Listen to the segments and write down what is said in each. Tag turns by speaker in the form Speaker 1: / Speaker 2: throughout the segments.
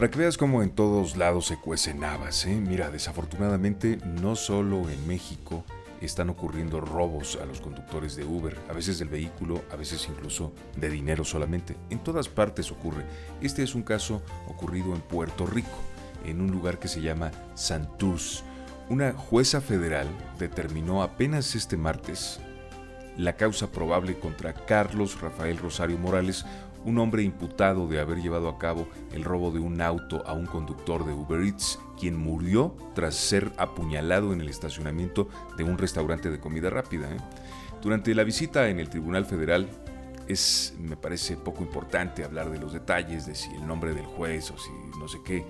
Speaker 1: para que veas cómo en todos lados se cuecen habas, ¿eh? Mira, desafortunadamente no solo en México están ocurriendo robos a los conductores de Uber, a veces del vehículo, a veces incluso de dinero solamente. En todas partes ocurre. Este es un caso ocurrido en Puerto Rico, en un lugar que se llama Santurce. Una jueza federal determinó apenas este martes la causa probable contra Carlos Rafael Rosario Morales, un hombre imputado de haber llevado a cabo el robo de un auto a un conductor de Uber Eats, quien murió tras ser apuñalado en el estacionamiento de un restaurante de comida rápida. ¿eh? Durante la visita en el Tribunal Federal, es, me parece poco importante hablar de los detalles, de si el nombre del juez o si no sé qué.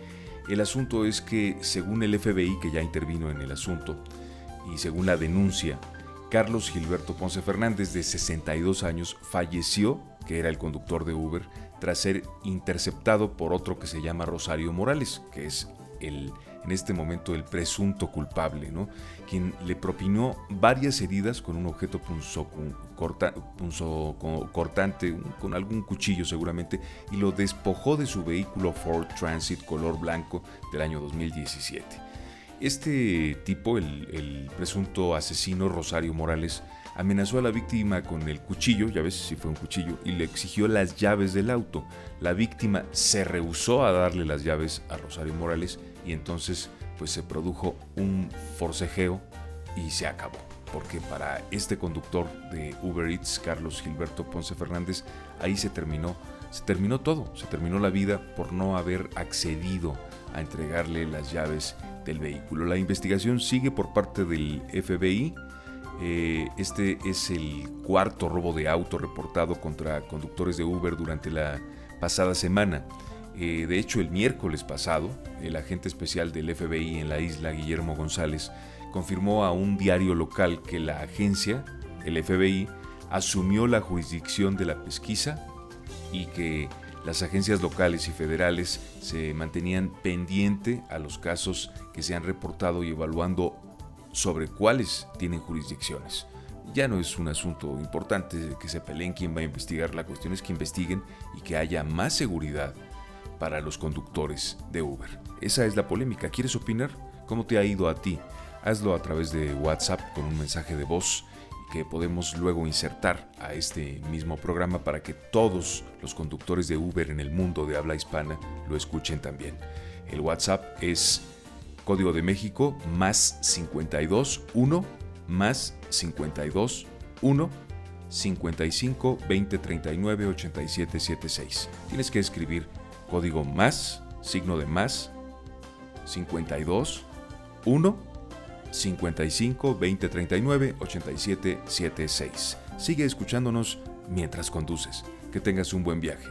Speaker 1: El asunto es que, según el FBI que ya intervino en el asunto, y según la denuncia, Carlos Gilberto Ponce Fernández, de 62 años, falleció que era el conductor de Uber, tras ser interceptado por otro que se llama Rosario Morales, que es el, en este momento el presunto culpable, ¿no? quien le propinó varias heridas con un objeto punzo, corta, cortante, con algún cuchillo seguramente, y lo despojó de su vehículo Ford Transit color blanco del año 2017. Este tipo, el, el presunto asesino Rosario Morales, amenazó a la víctima con el cuchillo, ya ves si fue un cuchillo, y le exigió las llaves del auto. La víctima se rehusó a darle las llaves a Rosario Morales y entonces pues se produjo un forcejeo y se acabó. Porque para este conductor de Uber Eats, Carlos Gilberto Ponce Fernández, ahí se terminó, se terminó todo, se terminó la vida por no haber accedido a entregarle las llaves del vehículo. La investigación sigue por parte del FBI eh, este es el cuarto robo de auto reportado contra conductores de Uber durante la pasada semana. Eh, de hecho, el miércoles pasado, el agente especial del FBI en la isla, Guillermo González, confirmó a un diario local que la agencia, el FBI, asumió la jurisdicción de la pesquisa y que las agencias locales y federales se mantenían pendiente a los casos que se han reportado y evaluando sobre cuáles tienen jurisdicciones. Ya no es un asunto importante que se peleen quién va a investigar, la cuestión es que investiguen y que haya más seguridad para los conductores de Uber. Esa es la polémica. ¿Quieres opinar? ¿Cómo te ha ido a ti? Hazlo a través de WhatsApp con un mensaje de voz que podemos luego insertar a este mismo programa para que todos los conductores de Uber en el mundo de habla hispana lo escuchen también. El WhatsApp es Código de México más 52 1 más 52 1 55 20 39 87 76. Tienes que escribir código más, signo de más 52 1 55 20 39 87 76. Sigue escuchándonos mientras conduces. Que tengas un buen viaje.